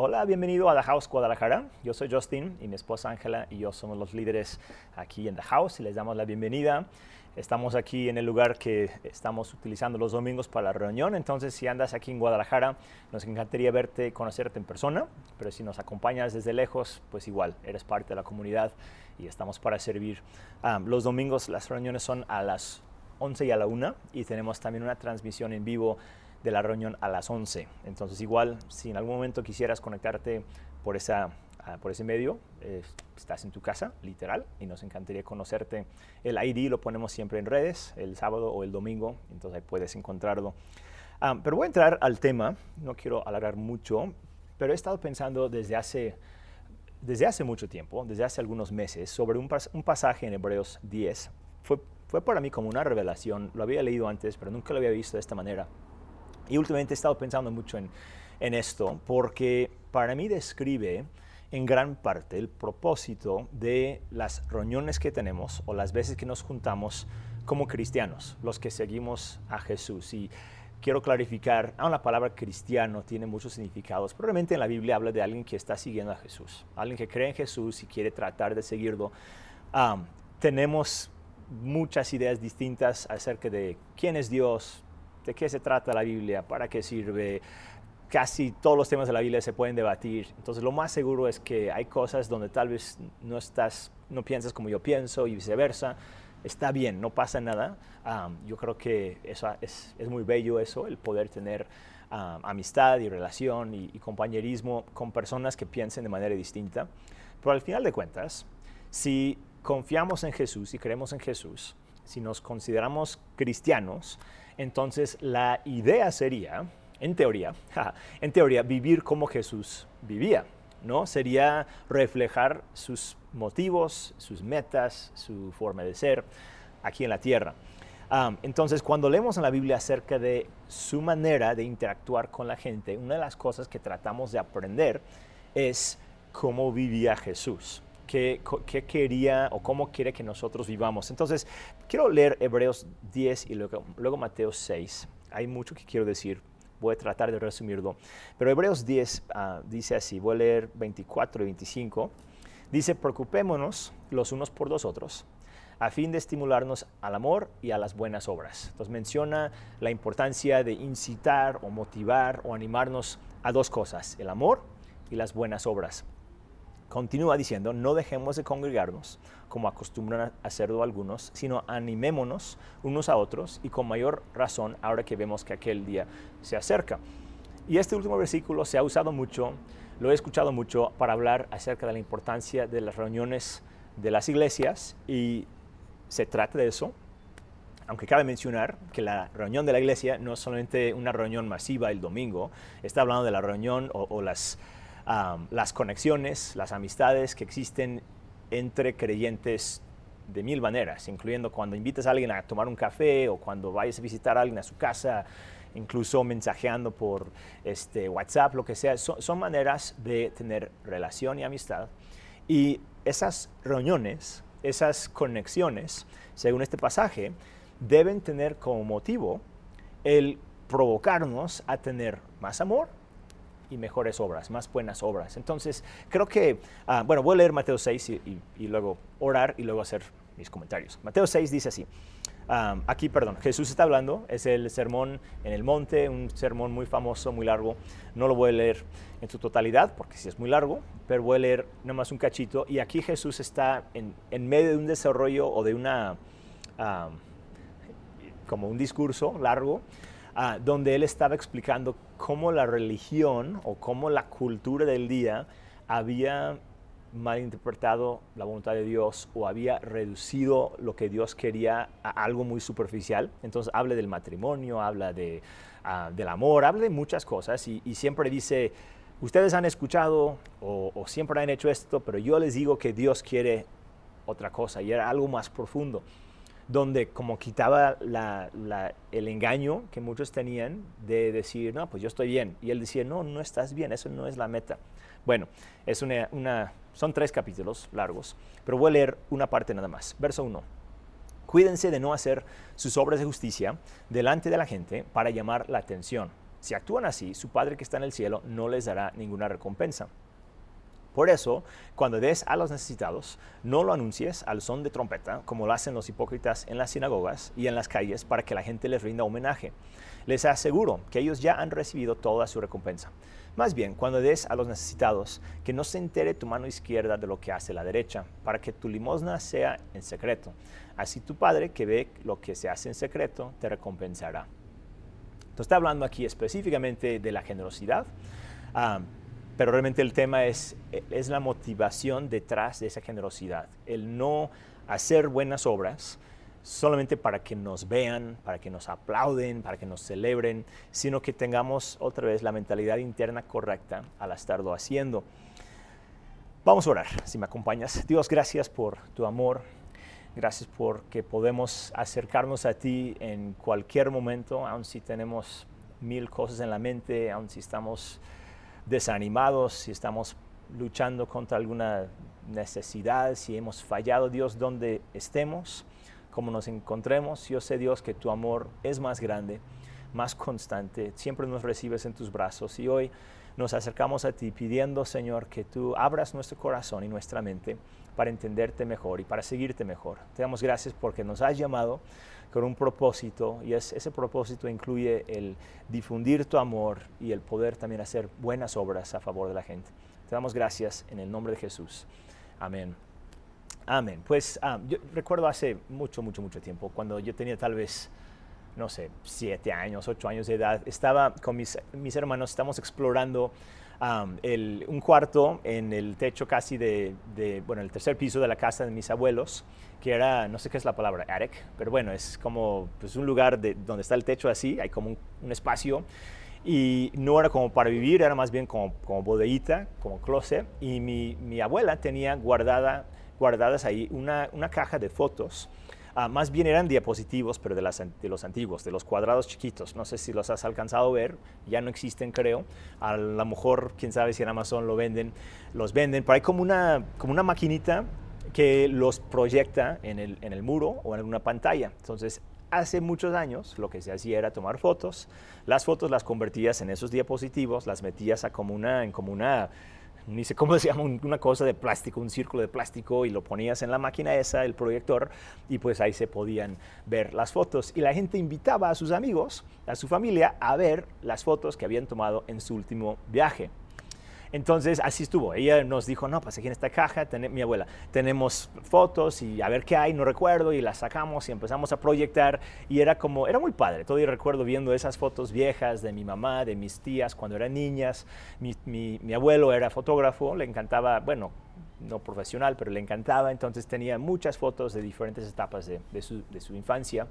Hola, bienvenido a The House Guadalajara. Yo soy Justin y mi esposa Ángela y yo somos los líderes aquí en The House y les damos la bienvenida. Estamos aquí en el lugar que estamos utilizando los domingos para la reunión, entonces si andas aquí en Guadalajara, nos encantaría verte y conocerte en persona, pero si nos acompañas desde lejos, pues igual, eres parte de la comunidad y estamos para servir. Ah, los domingos las reuniones son a las 11 y a la 1 y tenemos también una transmisión en vivo de la reunión a las 11. Entonces igual, si en algún momento quisieras conectarte por, esa, ah, por ese medio, eh, estás en tu casa, literal, y nos encantaría conocerte. El ID lo ponemos siempre en redes, el sábado o el domingo, entonces ahí puedes encontrarlo. Ah, pero voy a entrar al tema, no quiero alargar mucho, pero he estado pensando desde hace, desde hace mucho tiempo, desde hace algunos meses, sobre un, un pasaje en Hebreos 10. Fue, fue para mí como una revelación, lo había leído antes, pero nunca lo había visto de esta manera. Y últimamente he estado pensando mucho en, esto porque para mí describe en gran parte el propósito de las reuniones que tenemos o las veces que nos juntamos como cristianos, los que seguimos a Jesús. Y quiero clarificar, aún la palabra cristiano tiene muchos significados. Probablemente en la Biblia habla de alguien que está siguiendo a Jesús, alguien que cree en Jesús y quiere tratar de seguirlo. tenemos muchas ideas distintas acerca de quién es Dios, de qué se trata la Biblia, para qué sirve. Casi todos los temas de la Biblia se pueden debatir. Entonces, lo más seguro es que hay cosas donde tal vez no estás, no piensas como yo pienso y viceversa. Está bien, no pasa nada. yo creo que eso es, muy bello eso, el poder tener amistad y relación y compañerismo con personas que piensen de manera distinta. Pero al final de cuentas, si confiamos en Jesús y creemos en Jesús, si nos consideramos cristianos, entonces la idea sería, en teoría, en teoría, vivir como Jesús vivía, ¿no? Sería reflejar sus motivos, sus metas, su forma de ser aquí en la tierra. entonces, cuando leemos en la Biblia acerca de su manera de interactuar con la gente, una de las cosas que tratamos de aprender es cómo vivía Jesús qué, quería o cómo quiere que nosotros vivamos. Entonces, quiero leer Hebreos 10 y luego, luego Mateo 6. Hay mucho que quiero decir, voy a tratar de resumirlo. Pero Hebreos 10 ah, dice así, voy a leer 24 y 25. Dice, preocupémonos los unos por los otros a fin de estimularnos al amor y a las buenas obras. Entonces menciona la importancia de incitar o motivar o animarnos a dos cosas, el amor y las buenas obras. Continúa diciendo, no dejemos de congregarnos como acostumbran a hacerlo algunos, sino animémonos unos a otros y con mayor razón ahora que vemos que aquel día se acerca. Y este último versículo se ha usado mucho, lo he escuchado mucho para hablar acerca de la importancia de las reuniones de las iglesias y se trata de eso, aunque cabe mencionar que la reunión de la iglesia no es solamente una reunión masiva el domingo, está hablando de la reunión o, o las las conexiones, las amistades que existen entre creyentes de mil maneras, incluyendo cuando invitas a alguien a tomar un café o cuando vayas a visitar a alguien a su casa, incluso mensajeando por este, WhatsApp, lo que sea. son maneras de tener relación y amistad. Y esas reuniones, esas conexiones, según este pasaje, deben tener como motivo el provocarnos a tener más amor, y mejores obras, más buenas obras. Entonces, creo que, ah, bueno, voy a leer Mateo 6 y, luego orar y luego hacer mis comentarios. Mateo 6 dice así. Ah, aquí, perdón, Jesús está hablando, es el sermón en el monte, un sermón muy famoso, muy largo. No lo voy a leer en su totalidad porque sí es muy largo, pero voy a leer nomás un cachito. Y aquí Jesús está en, en medio de un desarrollo o de una, ah, como un discurso largo, donde él estaba explicando cómo la religión o cómo la cultura del día había malinterpretado la voluntad de Dios o había reducido lo que Dios quería a algo muy superficial. Entonces habla del matrimonio, habla de, ah, del amor, habla de muchas cosas y, siempre dice, ustedes han escuchado o, o, siempre han hecho esto, pero yo les digo que Dios quiere otra cosa y era algo más profundo donde como quitaba el engaño que muchos tenían de decir, no, pues yo estoy bien. Y él decía, no, no estás bien, eso no es la meta. Bueno, es una, son tres capítulos largos, pero voy a leer una parte nada más. Verso 1. Cuídense de no hacer sus obras de justicia delante de la gente para llamar la atención. Si actúan así, su Padre que está en el cielo no les dará ninguna recompensa. Por eso, cuando des a los necesitados, no lo anuncies al son de trompeta, como lo hacen los hipócritas en las sinagogas y en las calles, para que la gente les rinda homenaje. Les aseguro que ellos ya han recibido toda su recompensa. Más bien, cuando des a los necesitados, que no se entere tu mano izquierda de lo que hace la derecha, para que tu limosna sea en secreto. Así tu Padre, que ve lo que se hace en secreto, te recompensará. Entonces está hablando aquí específicamente de la generosidad. Ah, pero realmente el tema es, es la motivación detrás de esa generosidad, el no hacer buenas obras solamente para que nos vean, para que nos aplauden, para que nos celebren, sino que tengamos otra vez la mentalidad interna correcta al estarlo haciendo. Vamos a orar, si me acompañas. Dios, gracias por tu amor. Gracias porque podemos acercarnos a ti en cualquier momento, aun si tenemos mil cosas en la mente, aun si estamos desanimados, si estamos luchando contra alguna necesidad, si hemos fallado, Dios, donde estemos, como nos encontremos, yo sé, Dios, que tu amor es más grande, más constante, siempre nos recibes en tus brazos. Y hoy nos acercamos a ti pidiendo, Señor, que tú abras nuestro corazón y nuestra mente para entenderte mejor y para seguirte mejor. Te damos gracias porque nos has llamado con un propósito y ese propósito incluye el difundir tu amor y el poder también hacer buenas obras a favor de la gente. Te damos gracias en el nombre de Jesús. Amén. Amén. Pues ah, yo recuerdo hace mucho, mucho, mucho tiempo, cuando yo tenía tal vez, no sé, siete años, ocho años de edad, estaba con mis, mis hermanos, estamos explorando un cuarto en el techo casi de, bueno, el tercer piso de la casa de mis abuelos, que era, no sé qué es la palabra, attic, pero bueno, es como pues, un lugar de, donde está el techo así, hay como un, espacio, y no era como para vivir, era más bien como, como bodeguita, como closet, y mi, mi abuela tenía guardada, guardadas ahí una, una caja de fotos, Ah, más bien eran diapositivos, pero de, los antiguos, de los cuadrados chiquitos. No sé si los has alcanzado a ver, ya no existen creo. A lo mejor, quién sabe si en Amazon lo venden, los venden, pero hay como una, como una maquinita que los proyecta en el, en el muro o en alguna pantalla. Entonces, hace muchos años lo que se hacía era tomar fotos, las fotos las convertías en esos diapositivos, las metías a como una, en como una ni sé cómo se llama, una cosa de plástico, un círculo de plástico y lo ponías en la máquina esa, el proyector, y pues ahí se podían ver las fotos. Y la gente invitaba a sus amigos, a su familia, a ver las fotos que habían tomado en su último viaje. Entonces, así estuvo. Ella nos dijo, no, pues aquí en esta caja, mi abuela, tenemos fotos y a ver qué hay, no recuerdo, y las sacamos y empezamos a proyectar. Y era como, era muy padre. Todavía recuerdo viendo esas fotos viejas de mi mamá, de mis tías cuando eran niñas. Mi, abuelo era fotógrafo, le encantaba, bueno, no profesional, pero le encantaba. Entonces tenía muchas fotos de diferentes etapas de su infancia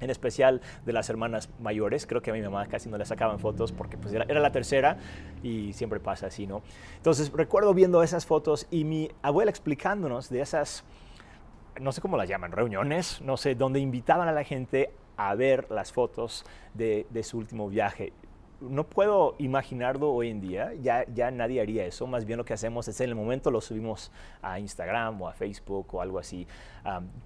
en especial de las hermanas mayores. Creo que a mi mamá casi no le sacaban fotos porque pues, era, la tercera y siempre pasa así, ¿no? Entonces recuerdo viendo esas fotos y mi abuela explicándonos de esas, no sé cómo las llaman, reuniones, no sé, donde invitaban a la gente a ver las fotos de, de su último viaje no puedo imaginarlo hoy en día, ya, ya nadie haría eso, más bien lo que hacemos es en el momento lo subimos a Instagram o a Facebook o algo así.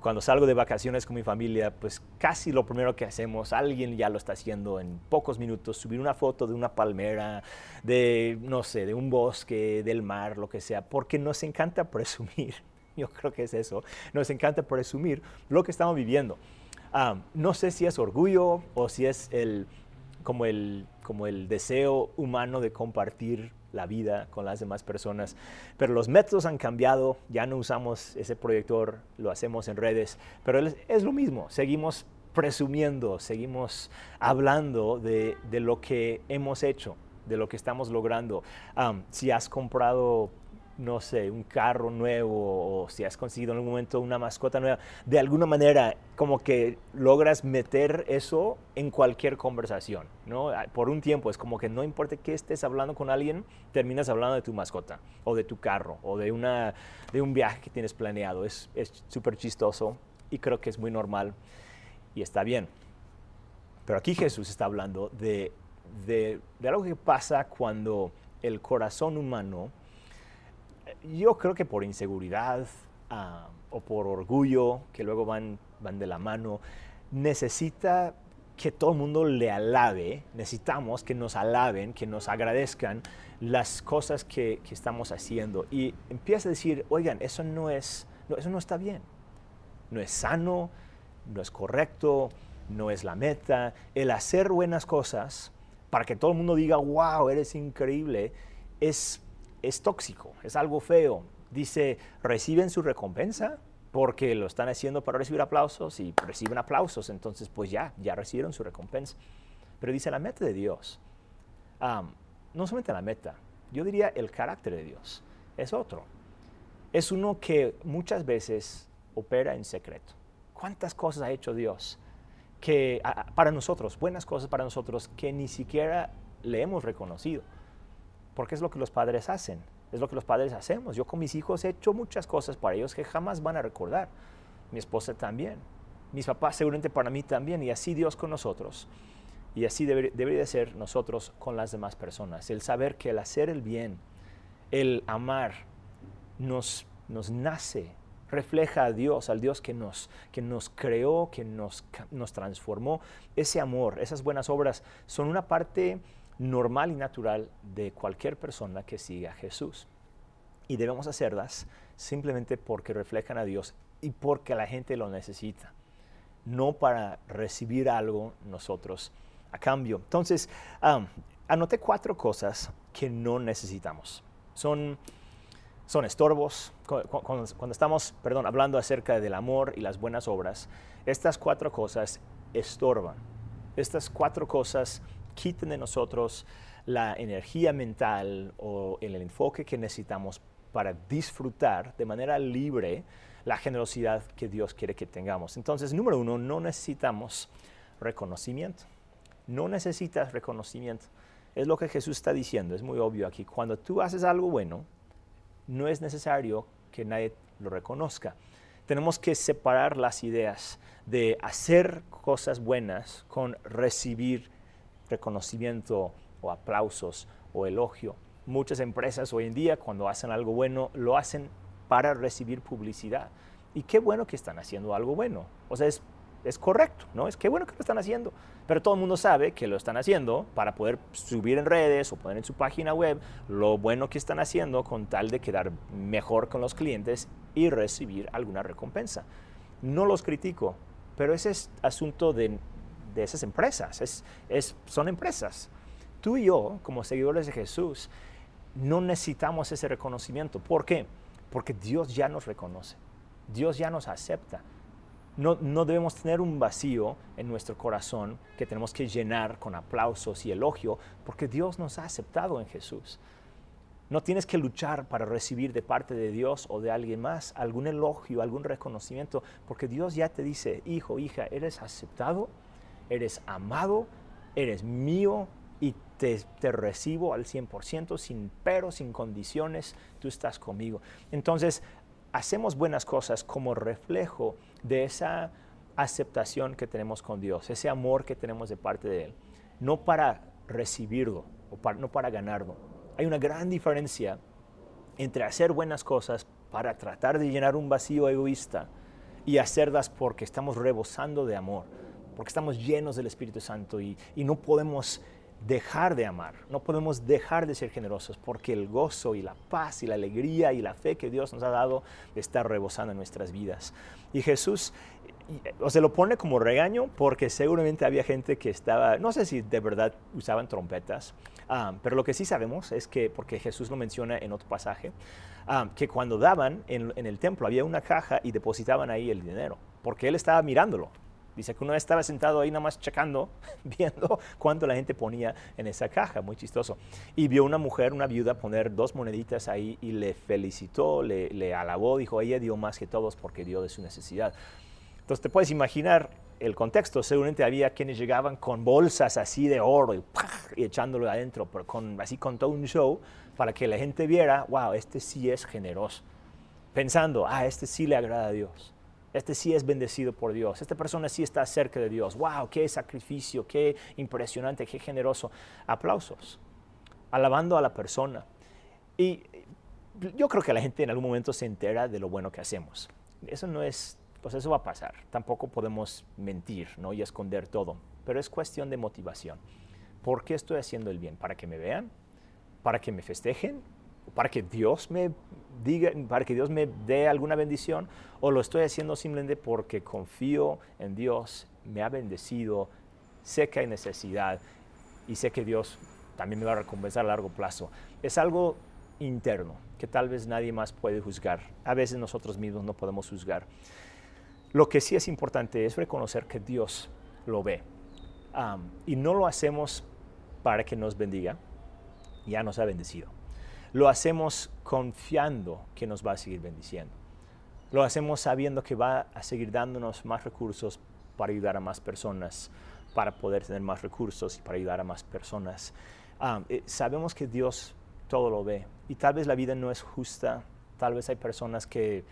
cuando salgo de vacaciones con mi familia, pues casi lo primero que hacemos, alguien ya lo está haciendo en pocos minutos, subir una foto de una palmera, de, no sé, de un bosque, del mar, lo que sea, porque nos encanta presumir, yo creo que es eso, nos encanta presumir lo que estamos viviendo. no sé si es orgullo o si es el como el, como el deseo humano de compartir la vida con las demás personas. Pero los métodos han cambiado, ya no usamos ese proyector, lo hacemos en redes, pero es, lo mismo, seguimos presumiendo, seguimos hablando de, lo que hemos hecho, de lo que estamos logrando. si has comprado no sé, un carro nuevo o si has conseguido en algún momento una mascota nueva, de alguna manera como que logras meter eso en cualquier conversación, ¿no? Ah, por un tiempo es como que no importa que estés hablando con alguien, terminas hablando de tu mascota o de tu carro o de, una, de un viaje que tienes planeado. Es súper chistoso y creo que es muy normal y está bien. Pero aquí Jesús está hablando de, de, de algo que pasa cuando el corazón humano yo creo que por inseguridad o por orgullo, que luego van, van de la mano, necesita que todo el mundo le alabe, necesitamos que nos alaben, que nos agradezcan las cosas que, estamos haciendo. Y empieza a decir, oigan, eso no, es, eso no está bien, no es sano, no es correcto, no es la meta. El hacer buenas cosas para que todo el mundo diga, wow, eres increíble, es, es tóxico, es algo feo. Dice, reciben su recompensa, porque lo están haciendo para recibir aplausos y reciben aplausos, entonces pues ya, ya recibieron su recompensa. Pero dice la meta de Dios, no solamente la meta, yo diría el carácter de Dios, es otro. Es uno que muchas veces opera en secreto. ¿Cuántas cosas ha hecho Dios que para nosotros, buenas cosas para nosotros que ni siquiera le hemos reconocido? Porque es lo que los padres hacen es lo que los padres hacemos. Yo con mis hijos he hecho muchas cosas para ellos que jamás van a recordar. Mi esposa también. Mis papás seguramente para mí también. Y así Dios con nosotros. Y así debería de ser nosotros con las demás personas. El saber que el hacer el bien, el amar, nos, nos nace, refleja a Dios, al Dios que nos, que nos creó, que nos, nos transformó. Ese amor, esas buenas obras son una parte normal y natural de cualquier persona que siga a Jesús. Y debemos hacerlas simplemente porque reflejan a Dios y porque la gente lo necesita, no para recibir algo nosotros a cambio. Entonces, anoté cuatro cosas que no necesitamos. Son, son estorbos. Cuando, cuando estamos perdón, hablando acerca del amor y las buenas obras, estas cuatro cosas estorban. Estas cuatro cosas quiten de nosotros la energía mental o el enfoque que necesitamos para disfrutar de manera libre la generosidad que Dios quiere que tengamos. Entonces, número uno, no necesitamos reconocimiento. No necesitas reconocimiento. Es lo que Jesús está diciendo, es muy obvio aquí. Cuando tú haces algo bueno, no es necesario que nadie lo reconozca. Tenemos que separar las ideas de hacer cosas buenas con recibir reconocimiento o aplausos o elogio. Muchas empresas hoy en día cuando hacen algo bueno lo hacen para recibir publicidad. Y qué bueno que están haciendo algo bueno. O sea, es, es correcto, ¿no? Es qué bueno que lo están haciendo. Pero todo el mundo sabe que lo están haciendo para poder subir en redes o poner en su página web lo bueno que están haciendo con tal de quedar mejor con los clientes y recibir alguna recompensa. No los critico, pero ese es asunto de de esas empresas. Es, son empresas. Tú y yo, como seguidores de Jesús, no necesitamos ese reconocimiento. ¿Por qué? Porque Dios ya nos reconoce. Dios ya nos acepta. No, no, debemos tener un vacío en nuestro corazón que tenemos que llenar con aplausos y elogio, porque Dios nos ha aceptado en Jesús. No tienes que luchar para recibir de parte de Dios o de alguien más algún elogio, algún reconocimiento, porque Dios ya te dice, hijo, hija, eres aceptado eres amado, eres mío y te, recibo al 100%, sin pero, sin condiciones, tú estás conmigo. Entonces, hacemos buenas cosas como reflejo de esa aceptación que tenemos con Dios, ese amor que tenemos de parte de Él, no para recibirlo o no para ganarlo. Hay una gran diferencia entre hacer buenas cosas para tratar de llenar un vacío egoísta y hacerlas porque estamos rebosando de amor porque estamos llenos del Espíritu Santo y, no podemos dejar de amar, no podemos dejar de ser generosos, porque el gozo y la paz y la alegría y la fe que Dios nos ha dado está rebosando en nuestras vidas. Y Jesús se lo pone como regaño porque seguramente había gente que estaba, no sé si de verdad usaban trompetas, ah, pero lo que sí sabemos es que, porque Jesús lo menciona en otro pasaje, ah, que cuando daban en, en el templo había una caja y depositaban ahí el dinero, porque él estaba mirándolo. Dice que uno estaba sentado ahí nada más checando, viendo cuánto la gente ponía en esa caja, muy chistoso. Y vio una mujer, una viuda, poner dos moneditas ahí y le felicitó, le, alabó, dijo, ella dio más que todos porque dio de su necesidad. Entonces te puedes imaginar el contexto, seguramente había quienes llegaban con bolsas así de oro y, echándolo adentro, pero con, así con todo un show para que la gente viera, wow, este sí es generoso. Pensando, ah, este sí le agrada a Dios. Este sí es bendecido por Dios. Esta persona sí está cerca de Dios. ¡Wow! ¡Qué sacrificio! ¡Qué impresionante! ¡Qué generoso! Aplausos. Alabando a la persona. Y yo creo que la gente en algún momento se entera de lo bueno que hacemos. Eso no es, pues eso va a pasar. Tampoco podemos mentir ¿no? y esconder todo. pero es cuestión de motivación. ¿Por qué estoy haciendo el bien? ¿Para que me vean? ¿Para que me festejen? ¿Para que Dios me diga, para que Dios me dé alguna bendición? ¿O lo estoy haciendo simplemente porque confío en Dios, me ha bendecido, sé que hay necesidad y sé que Dios también me va a recompensar a largo plazo? Es algo interno que tal vez nadie más puede juzgar. A veces nosotros mismos no podemos juzgar. Lo que sí es importante es reconocer que Dios lo ve. y no lo hacemos para que nos bendiga, ya nos ha bendecido. Lo hacemos confiando que nos va a seguir bendiciendo. Lo hacemos sabiendo que va a seguir dándonos más recursos para ayudar a más personas, para poder tener más recursos y para ayudar a más personas. Eh, sabemos que Dios todo lo ve y tal vez la vida no es justa, tal vez hay personas que,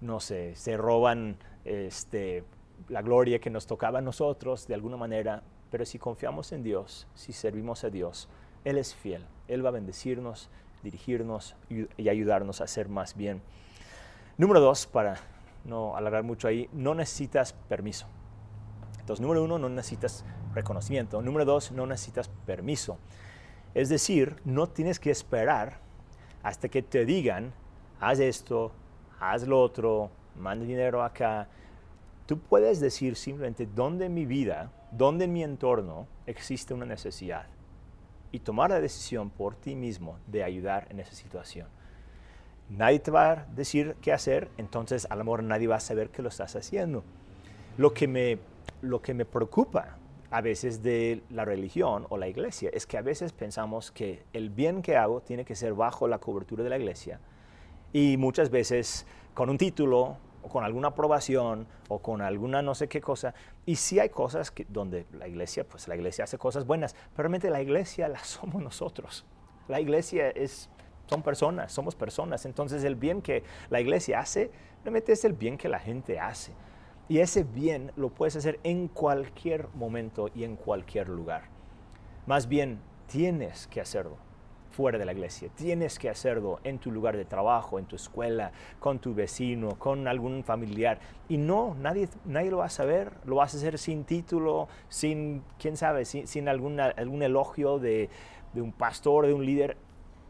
no sé, se roban este, la gloria que nos tocaba a nosotros de alguna manera, pero si confiamos en Dios, si servimos a Dios, Él es fiel, Él va a bendecirnos, dirigirnos y ayudarnos a hacer más bien. Número dos, para no alargar mucho ahí, no necesitas permiso. Entonces, número uno, no necesitas reconocimiento. Número dos, no necesitas permiso. Es decir, no tienes que esperar hasta que te digan, haz esto, haz lo otro, manda dinero acá. Tú puedes decir simplemente dónde en mi vida, dónde en mi entorno existe una necesidad y tomar la decisión por ti mismo de ayudar en esa situación. Nadie te va a decir qué hacer, entonces a lo mejor nadie va a saber que lo estás haciendo. Lo que me, lo que me preocupa a veces de la religión o la iglesia es que a veces pensamos que el bien que hago tiene que ser bajo la cobertura de la iglesia y muchas veces con un título o con alguna aprobación o con alguna no sé qué cosa. Y sí hay cosas que, donde la iglesia, pues la iglesia hace cosas buenas, pero realmente la iglesia la somos nosotros. La iglesia es, son personas, somos personas. Entonces el bien que la iglesia hace, realmente es el bien que la gente hace. Y ese bien lo puedes hacer en cualquier momento y en cualquier lugar. Más bien, tienes que hacerlo fuera de la iglesia. Tienes que hacerlo en tu lugar de trabajo, en tu escuela, con tu vecino, con algún familiar. Y no, nadie, nadie lo va a saber. Lo vas a hacer sin título, sin, quién sabe, sin, algún elogio de, de un pastor, de un líder.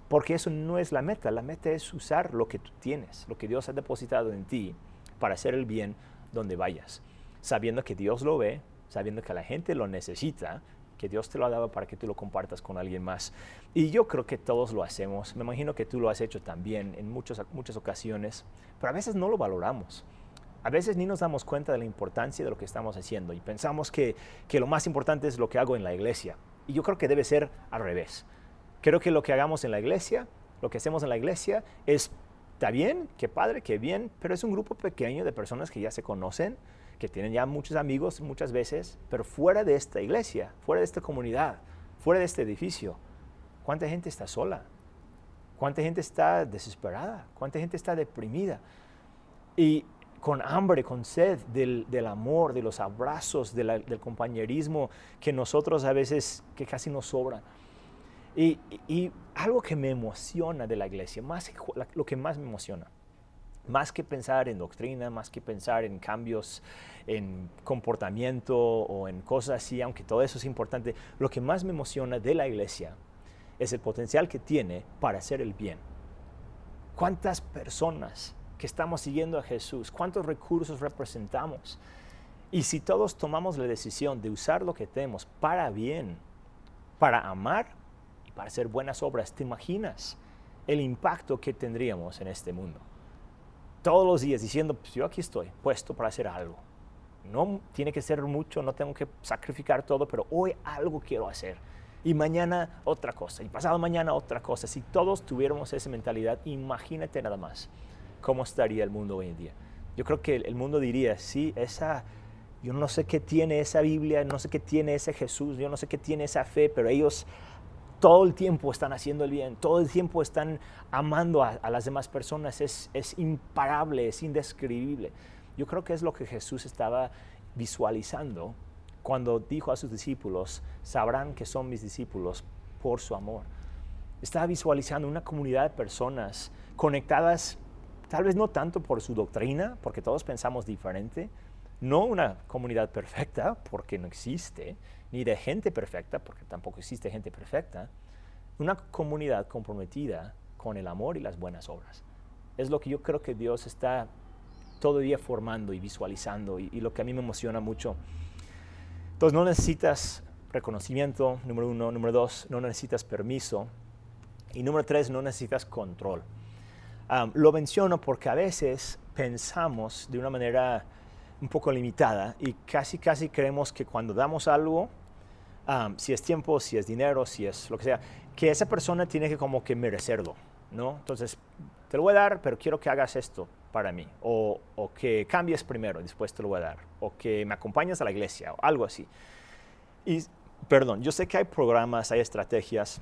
Porque eso no es la meta. La meta es usar lo que tú tienes, lo que Dios ha depositado en ti para hacer el bien donde vayas. Sabiendo que Dios lo ve, sabiendo que la gente lo necesita que Dios te lo ha dado para que tú lo compartas con alguien más. Y yo creo que todos lo hacemos. Me imagino que tú lo has hecho también en muchas, muchas ocasiones, pero a veces no lo valoramos. A veces ni nos damos cuenta de la importancia de lo que estamos haciendo y pensamos que, que lo más importante es lo que hago en la iglesia. Y yo creo que debe ser al revés. Creo que lo que hagamos en la iglesia, lo que hacemos en la iglesia es, está bien, qué padre, qué bien, pero es un grupo pequeño de personas que ya se conocen, que tienen ya muchos amigos muchas veces, pero fuera de esta iglesia, fuera de esta comunidad, fuera de este edificio, ¿cuánta gente está sola? ¿Cuánta gente está desesperada? ¿Cuánta gente está deprimida? Y con hambre, con sed del, amor, de los abrazos, del compañerismo que nosotros a veces, que casi nos sobra. Y, y, algo que me emociona de la iglesia, más, lo que más me emociona, más que pensar en doctrina, más que pensar en cambios en comportamiento o en cosas así, aunque todo eso es importante, lo que más me emociona de la iglesia es el potencial que tiene para hacer el bien. ¿Cuántas personas que estamos siguiendo a Jesús, cuántos recursos representamos? Y si todos tomamos la decisión de usar lo que tenemos para bien, para amar y para hacer buenas obras, ¿te imaginas el impacto que tendríamos en este mundo? Todos los días diciendo, pues yo aquí estoy, puesto para hacer algo. No tiene que ser mucho, no tengo que sacrificar todo, pero hoy algo quiero hacer. Y mañana otra cosa, y pasado mañana otra cosa. Si todos tuviéramos esa mentalidad, imagínate nada más cómo estaría el mundo hoy en día. Yo creo que el mundo diría, sí, esa, yo no sé qué tiene esa Biblia, no sé qué tiene ese Jesús, yo no sé qué tiene esa fe, pero ellos todo el tiempo están haciendo el bien, todo el tiempo están amando a, las demás personas, es, es, imparable, es indescribible. Yo creo que es lo que Jesús estaba visualizando cuando dijo a sus discípulos, sabrán que son mis discípulos por su amor. Estaba visualizando una comunidad de personas conectadas, tal vez no tanto por su doctrina, porque todos pensamos diferente, No una comunidad perfecta, porque no existe, ni de gente perfecta, porque tampoco existe gente perfecta. Una comunidad comprometida con el amor y las buenas obras. Es lo que yo creo que Dios está todo día formando y visualizando y, lo que a mí me emociona mucho. Entonces no necesitas reconocimiento, número uno. Número dos, no necesitas permiso. Y número tres, no necesitas control. lo menciono porque a veces pensamos de una manera un poco limitada y casi, casi creemos que cuando damos algo, si es tiempo, si es dinero, si es lo que sea, que esa persona tiene que como que merecerlo, ¿no? Entonces, te lo voy a dar, pero quiero que hagas esto para mí, o, o que cambies primero, después te lo voy a dar, o que me acompañes a la iglesia, o algo así. Y, perdón, yo sé que hay programas, hay estrategias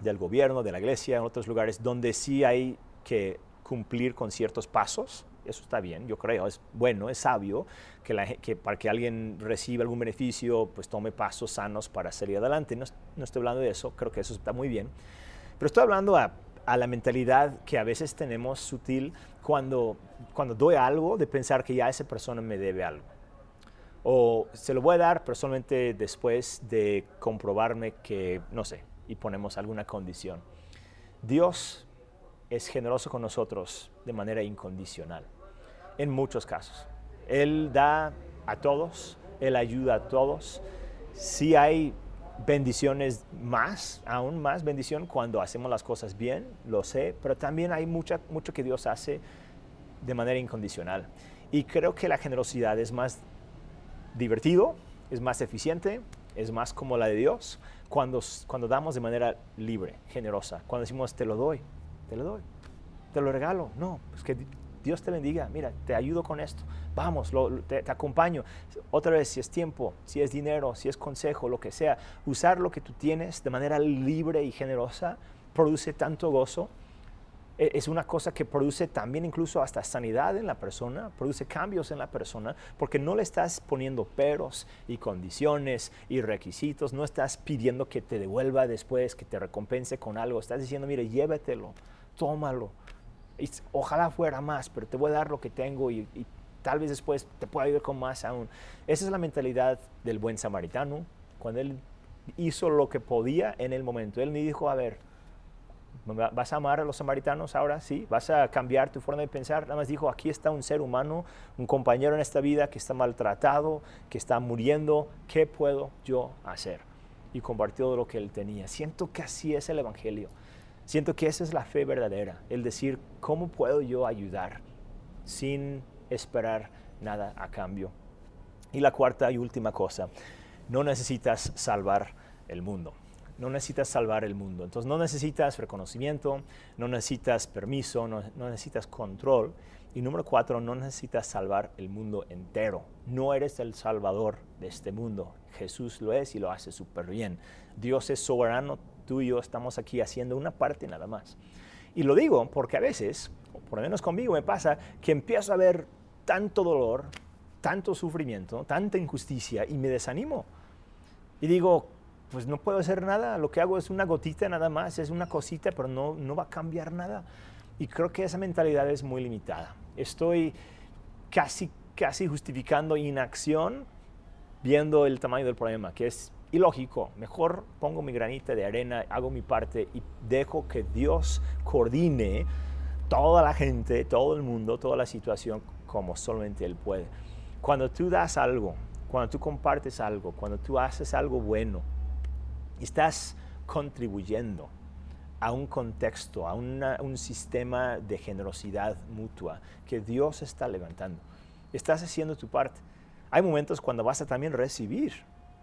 del gobierno, de la iglesia, en otros lugares, donde sí hay que cumplir con ciertos pasos, eso está bien, yo creo, es bueno, es sabio que, para que alguien reciba algún beneficio, pues tome pasos sanos para salir adelante. No, estoy hablando de eso, creo que eso está muy bien. Pero estoy hablando a, a, la mentalidad que a veces tenemos sutil cuando, cuando doy algo de pensar que ya esa persona me debe algo. O se lo voy a dar, pero solamente después de comprobarme que, no sé, y ponemos alguna condición. Dios es generoso con nosotros de manera incondicional, en muchos casos. Él da a todos, Él ayuda a todos. Si hay bendiciones más, aún más bendición cuando hacemos las cosas bien, lo sé, pero también hay mucha, mucho que Dios hace de manera incondicional. Y creo que la generosidad es más divertido, es más eficiente, es más como la de Dios cuando, cuando damos de manera libre, generosa, cuando decimos te lo doy, te lo doy, te lo regalo. No, es que Dios te bendiga, mira, te ayudo con esto, vamos, te, te, acompaño. Otra vez, si es tiempo, si es dinero, si es consejo, lo que sea, usar lo que tú tienes de manera libre y generosa produce tanto gozo. E-, es una cosa que produce también incluso hasta sanidad en la persona, produce cambios en la persona, porque no le estás poniendo peros y condiciones y requisitos, no estás pidiendo que te devuelva después, que te recompense con algo, estás diciendo, mire, llévetelo, tómalo, ojalá fuera más, pero te voy a dar lo que tengo y, tal vez después te pueda ayudar con más aún. Esa es la mentalidad del buen samaritano, cuando él hizo lo que podía en el momento. Él me dijo, a ver, ¿Vas a amar a los samaritanos ahora? Sí. ¿Vas a cambiar tu forma de pensar? Nada más dijo, aquí está un ser humano, un compañero en esta vida que está maltratado, que está muriendo. ¿Qué puedo yo hacer? Y compartió lo que él tenía. Siento que así es el Evangelio. Siento que esa es la fe verdadera. El decir, ¿cómo puedo yo ayudar sin esperar nada a cambio? Y la cuarta y última cosa, no necesitas salvar el mundo no necesitas salvar el mundo. Entonces no necesitas reconocimiento, no necesitas permiso, no, necesitas control. Y número cuatro, no necesitas salvar el mundo entero. No eres el salvador de este mundo. Jesús lo es y lo hace súper bien. Dios es soberano, tú y yo estamos aquí haciendo una parte nada más. Y lo digo porque a veces, por lo menos conmigo me pasa, que empiezo a ver tanto dolor, tanto sufrimiento, tanta injusticia y me desanimo. Y digo, pues no puedo hacer nada, lo que hago es una gotita nada más, es una cosita, pero no, no va a cambiar nada. Y creo que esa mentalidad es muy limitada. Estoy casi, casi justificando inacción viendo el tamaño del problema, que es ilógico. Mejor pongo mi granita de arena, hago mi parte y dejo que Dios coordine toda la gente, todo el mundo, toda la situación como solamente Él puede. Cuando tú das algo, cuando tú compartes algo, cuando tú haces algo bueno, estás contribuyendo a un contexto, a un sistema de generosidad mutua que Dios está levantando. Estás haciendo tu parte. Hay momentos cuando vas a también recibir,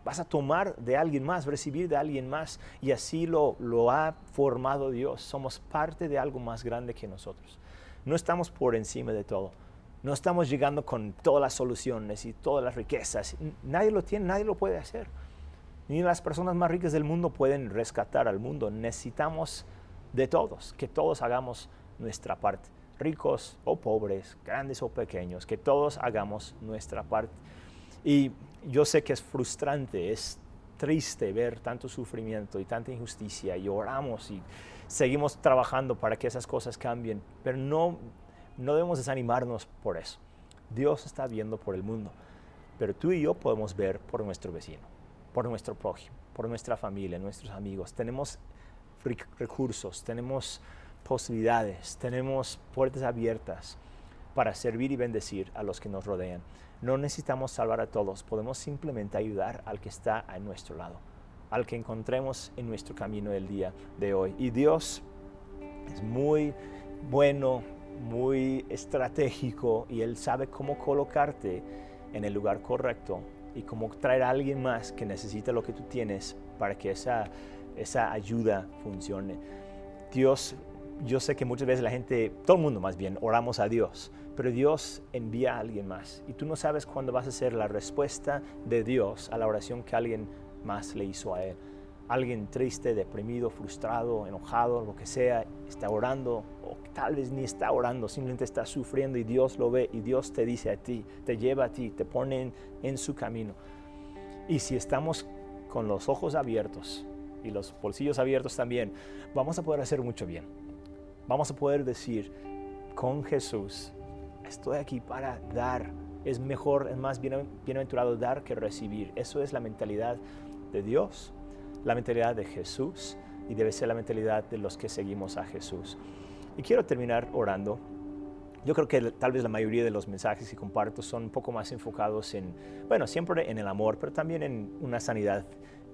vas a tomar de alguien más, recibir de alguien más, y así lo, lo ha formado Dios. Somos parte de algo más grande que nosotros. No estamos por encima de todo. No estamos llegando con todas las soluciones y todas las riquezas. Nadie lo tiene, nadie lo puede hacer. Ni las personas más ricas del mundo pueden rescatar al mundo. Necesitamos de todos, que todos hagamos nuestra parte. Ricos o pobres, grandes o pequeños, que todos hagamos nuestra parte. Y yo sé que es frustrante, es triste ver tanto sufrimiento y tanta injusticia y oramos y seguimos trabajando para que esas cosas cambien, pero no, no debemos desanimarnos por eso. Dios está viendo por el mundo, pero tú y yo podemos ver por nuestro vecino, por nuestro prójimo, por nuestra familia, nuestros amigos. Tenemos recursos, tenemos posibilidades, tenemos puertas abiertas para servir y bendecir a los que nos rodean. No necesitamos salvar a todos, podemos simplemente ayudar al que está a nuestro lado, al que encontremos en nuestro camino del día de hoy. Y Dios es muy bueno, muy estratégico y Él sabe cómo colocarte en el lugar correcto y cómo traer a alguien más que necesita lo que tú tienes para que esa, esa ayuda funcione. Dios, yo sé que muchas veces la gente, todo el mundo más bien, oramos a Dios, pero Dios envía a alguien más y tú no sabes cuándo vas a ser la respuesta de Dios a la oración que alguien más le hizo a Él alguien triste, deprimido, frustrado, enojado, lo que sea, está orando o tal vez ni está orando, simplemente está sufriendo y Dios lo ve y Dios te dice a ti, te lleva a ti, te pone en, su camino. Y si estamos con los ojos abiertos y los bolsillos abiertos también, vamos a poder hacer mucho bien. Vamos a poder decir, con Jesús, estoy aquí para dar. Es mejor, es más bienaventurado dar que recibir. Eso es la mentalidad de Dios la mentalidad de Jesús y debe ser la mentalidad de los que seguimos a Jesús. Y quiero terminar orando. Yo creo que tal vez la mayoría de los mensajes que comparto son un poco más enfocados en, bueno, siempre en el amor, pero también en una sanidad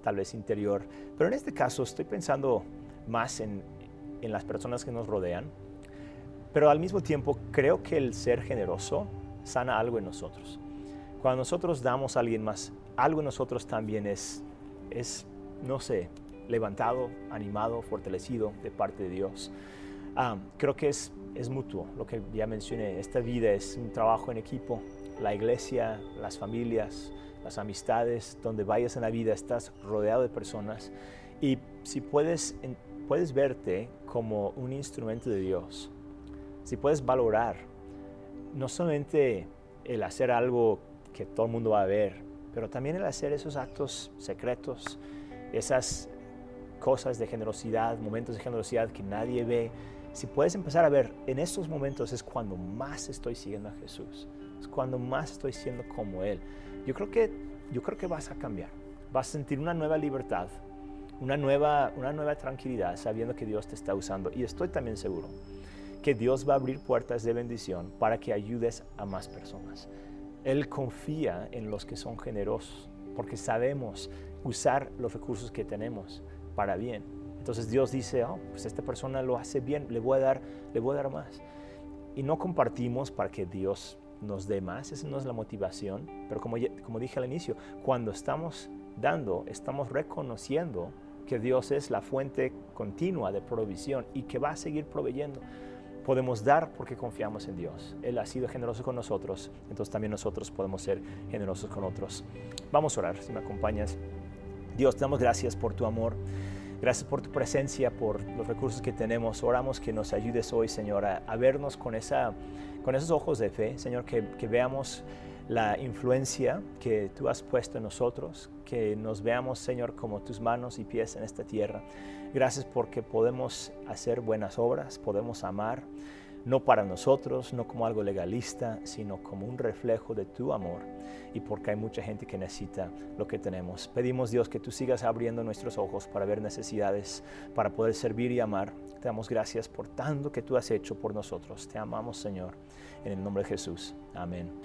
tal vez interior. Pero en este caso estoy pensando más en, en las personas que nos rodean, pero al mismo tiempo creo que el ser generoso sana algo en nosotros. Cuando nosotros damos a alguien más, algo en nosotros también es, es no sé, levantado, animado, fortalecido de parte de Dios. Ah, creo que es, es mutuo, lo que ya mencioné. Esta vida es un trabajo en equipo. La iglesia, las familias, las amistades, donde vayas en la vida estás rodeado de personas y si puedes, puedes verte como un instrumento de Dios, si puedes valorar no solamente el hacer algo que todo el mundo va a ver, pero también el hacer esos actos secretos, esas cosas de generosidad, momentos de generosidad que nadie ve, si puedes empezar a ver, en estos momentos es cuando más estoy siguiendo a Jesús, es cuando más estoy siendo como Él. Yo creo que, yo creo que vas a cambiar, vas a sentir una nueva libertad, una nueva, una nueva tranquilidad sabiendo que Dios te está usando. Y estoy también seguro que Dios va a abrir puertas de bendición para que ayudes a más personas. Él confía en los que son generosos, porque sabemos usar los recursos que tenemos para bien. Entonces Dios dice, oh, pues esta persona lo hace bien, le voy a dar, le voy a dar más. Y no compartimos para que Dios nos dé más, esa no es la motivación, pero como, como dije al inicio, cuando estamos dando, estamos reconociendo que Dios es la fuente continua de provisión y que va a seguir proveyendo. Podemos dar porque confiamos en Dios. Él ha sido generoso con nosotros, entonces también nosotros podemos ser generosos con otros. Vamos a orar, si me acompañas. Dios, te damos gracias por tu amor. Gracias por tu presencia, por los recursos que tenemos. Oramos que nos ayudes hoy, Señor, a, vernos con, esa, con esos ojos de fe, Señor, que, veamos la influencia que tú has puesto en nosotros, que nos veamos, Señor, como tus manos y pies en esta tierra. Gracias porque podemos hacer buenas obras, podemos amar, no para nosotros, no como algo legalista, sino como un reflejo de tu amor y porque hay mucha gente que necesita lo que tenemos. Pedimos Dios que tú sigas abriendo nuestros ojos para ver necesidades, para poder servir y amar. Te damos gracias por tanto que tú has hecho por nosotros. Te amamos Señor, en el nombre de Jesús. Amén.